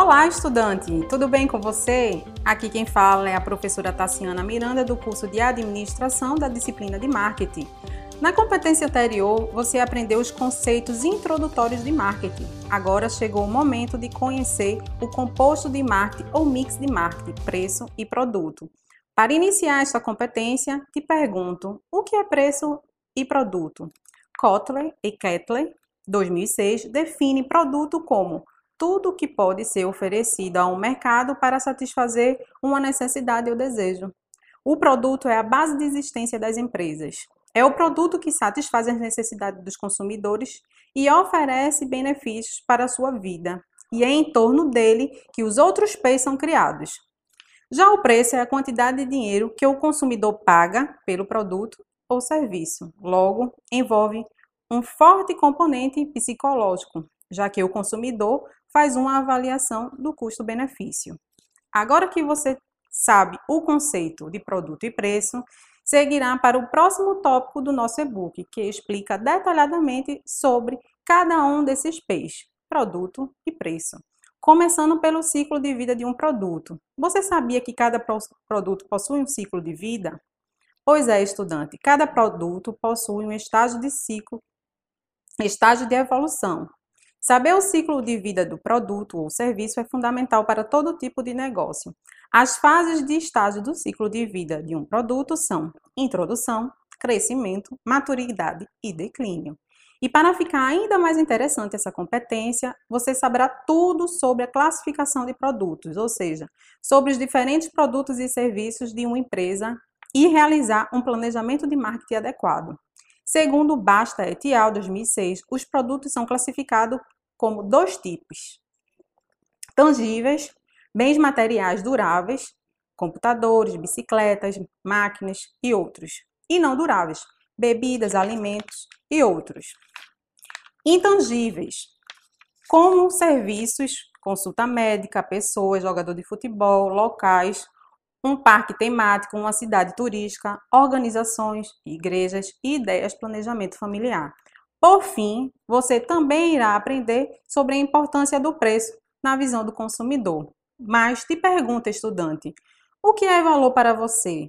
Olá, estudante! Tudo bem com você? Aqui quem fala é a professora Tassiana Miranda, do curso de Administração da disciplina de Marketing. Na competência anterior, você aprendeu os conceitos introdutórios de marketing. Agora chegou o momento de conhecer o composto de marketing ou mix de marketing, preço e produto. Para iniciar esta competência, te pergunto: o que é preço e produto? Kotler e Kettler, 2006, define produto como tudo que pode ser oferecido a um mercado para satisfazer uma necessidade ou desejo. O produto é a base de existência das empresas. É o produto que satisfaz as necessidades dos consumidores e oferece benefícios para a sua vida. E é em torno dele que os outros P's são criados. Já o preço é a quantidade de dinheiro que o consumidor paga pelo produto ou serviço. Logo, envolve um forte componente psicológico, já que o consumidor faz uma avaliação do custo-benefício. Agora que você sabe o conceito de produto e preço, seguirá para o próximo tópico do nosso e-book, que explica detalhadamente sobre cada um desses P's, produto e preço. Começando pelo ciclo de vida de um produto. Você sabia que cada produto possui um ciclo de vida? Pois é, estudante, cada produto possui um estágio de ciclo, estágio de evolução, Saber o ciclo de vida do produto ou serviço é fundamental para todo tipo de negócio. As fases de estágio do ciclo de vida de um produto são introdução, crescimento, maturidade e declínio. E para ficar ainda mais interessante essa competência, você saberá tudo sobre a classificação de produtos, ou seja, sobre os diferentes produtos e serviços de uma empresa e realizar um planejamento de marketing adequado. Segundo Basta et al. 2006, os produtos são classificados como dois tipos: tangíveis, bens materiais duráveis, computadores, bicicletas, máquinas e outros, e não duráveis, bebidas, alimentos e outros. Intangíveis, como serviços, consulta médica, pessoas, jogador de futebol, locais, um parque temático, uma cidade turística, organizações, igrejas e ideias de planejamento familiar. Por fim, você também irá aprender sobre a importância do preço na visão do consumidor. Mas te pergunta, estudante, o que é valor para você?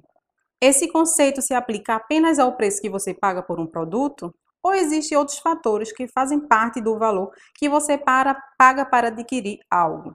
Esse conceito se aplica apenas ao preço que você paga por um produto? Ou existem outros fatores que fazem parte do valor que você para, paga para adquirir algo?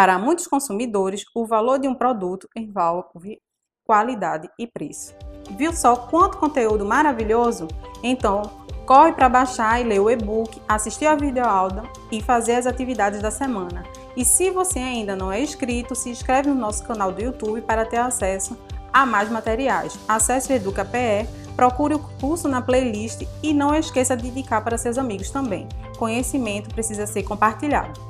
Para muitos consumidores, o valor de um produto envolve qualidade e preço. Viu só quanto conteúdo maravilhoso? Então, corre para baixar e ler o e-book, assistir a videoaula e fazer as atividades da semana. E se você ainda não é inscrito, se inscreve no nosso canal do YouTube para ter acesso a mais materiais. Acesse o EducaPE, procure o curso na playlist e não esqueça de indicar para seus amigos também. Conhecimento precisa ser compartilhado.